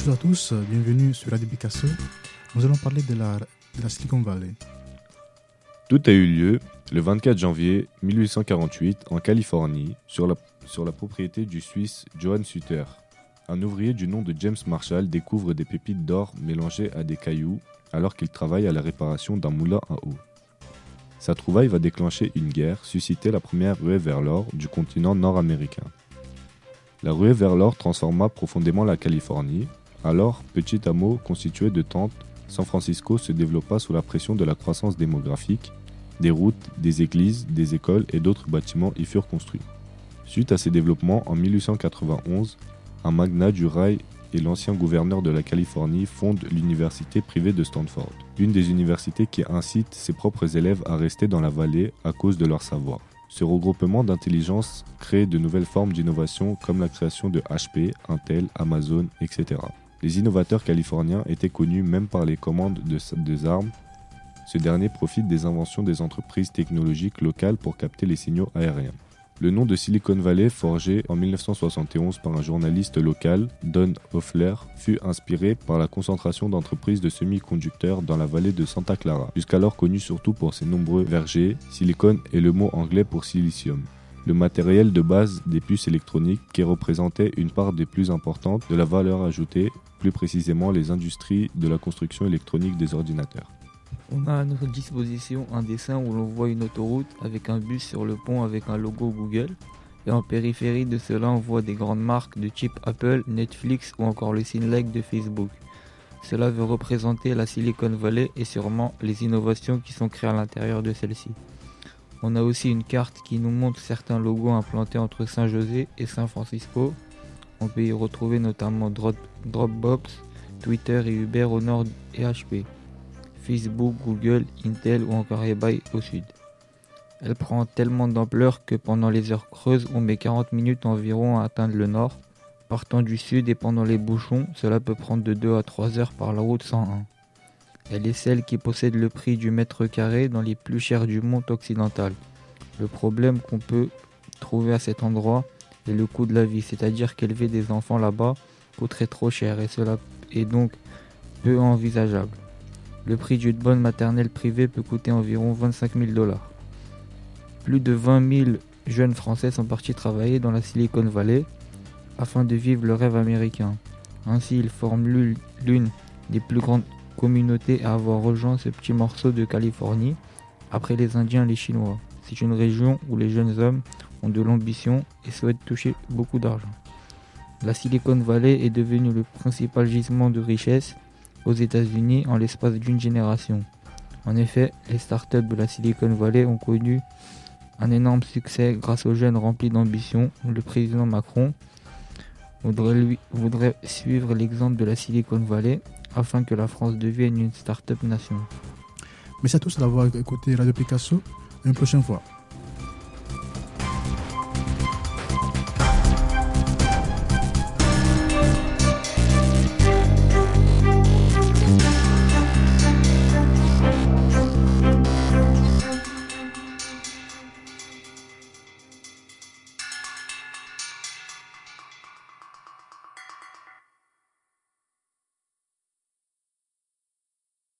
Bonjour à tous, bienvenue sur Radio Picasso. Nous allons parler de la, de Silicon Valley. Tout a eu lieu le 24 janvier 1848 en Californie sur la, sur la propriété du Suisse Johann Sutter. Un ouvrier du nom de James Marshall découvre des pépites d'or mélangées à des cailloux alors qu'il travaille à la réparation d'un moulin à eau. Sa trouvaille va déclencher une guerre, susciter la première ruée vers l'or du continent nord-américain. La ruée vers l'or transforma profondément la Californie. Alors, petit hameau constitué de tentes, San Francisco se développa sous la pression de la croissance démographique. Des routes, des églises, des écoles et d'autres bâtiments y furent construits. Suite à ces développements, en 1891, un magnat du rail et l'ancien gouverneur de la Californie fondent l'université privée de Stanford, une des universités qui incite ses propres élèves à rester dans la vallée à cause de leur savoir. Ce regroupement d'intelligence crée de nouvelles formes d'innovation comme la création de HP, Intel, Amazon, etc. Les innovateurs californiens étaient connus même par les commandes de, des armes. Ce dernier profite des inventions des entreprises technologiques locales pour capter les signaux aériens. Le nom de Silicon Valley, forgé en 1971 par un journaliste local, Don Hoffler, fut inspiré par la concentration d'entreprises de semi-conducteurs dans la vallée de Santa Clara, jusqu'alors connue surtout pour ses nombreux vergers. Silicon est le mot anglais pour silicium le matériel de base des puces électroniques qui représentait une part des plus importantes de la valeur ajoutée, plus précisément les industries de la construction électronique des ordinateurs. On a à notre disposition un dessin où l'on voit une autoroute avec un bus sur le pont avec un logo Google. Et en périphérie de cela, on voit des grandes marques de type Apple, Netflix ou encore le Sinlake de Facebook. Cela veut représenter la Silicon Valley et sûrement les innovations qui sont créées à l'intérieur de celle-ci. On a aussi une carte qui nous montre certains logos implantés entre Saint-José et San Francisco. On peut y retrouver notamment Dropbox, Twitter et Uber au nord et HP. Facebook, Google, Intel ou encore eBay au sud. Elle prend tellement d'ampleur que pendant les heures creuses, on met 40 minutes environ à atteindre le nord. Partant du sud et pendant les bouchons, cela peut prendre de 2 à 3 heures par la route 101. Elle est celle qui possède le prix du mètre carré dans les plus chers du monde occidental. Le problème qu'on peut trouver à cet endroit le coût de la vie, c'est-à-dire qu'élever des enfants là-bas coûterait trop cher et cela est donc peu envisageable. Le prix d'une bonne maternelle privée peut coûter environ 25 000 dollars. Plus de 20 000 jeunes Français sont partis travailler dans la Silicon Valley afin de vivre le rêve américain. Ainsi, ils forment l'une des plus grandes communautés à avoir rejoint ce petit morceau de Californie après les Indiens et les Chinois. C'est une région où les jeunes hommes ont de l'ambition et souhaitent toucher beaucoup d'argent. La Silicon Valley est devenue le principal gisement de richesse aux États-Unis en l'espace d'une génération. En effet, les startups de la Silicon Valley ont connu un énorme succès grâce aux jeunes remplis d'ambition. Le président Macron voudrait, voudrait suivre l'exemple de la Silicon Valley afin que la France devienne une start-up nation. Merci à tous d'avoir écouté Radio Picasso. une prochaine fois.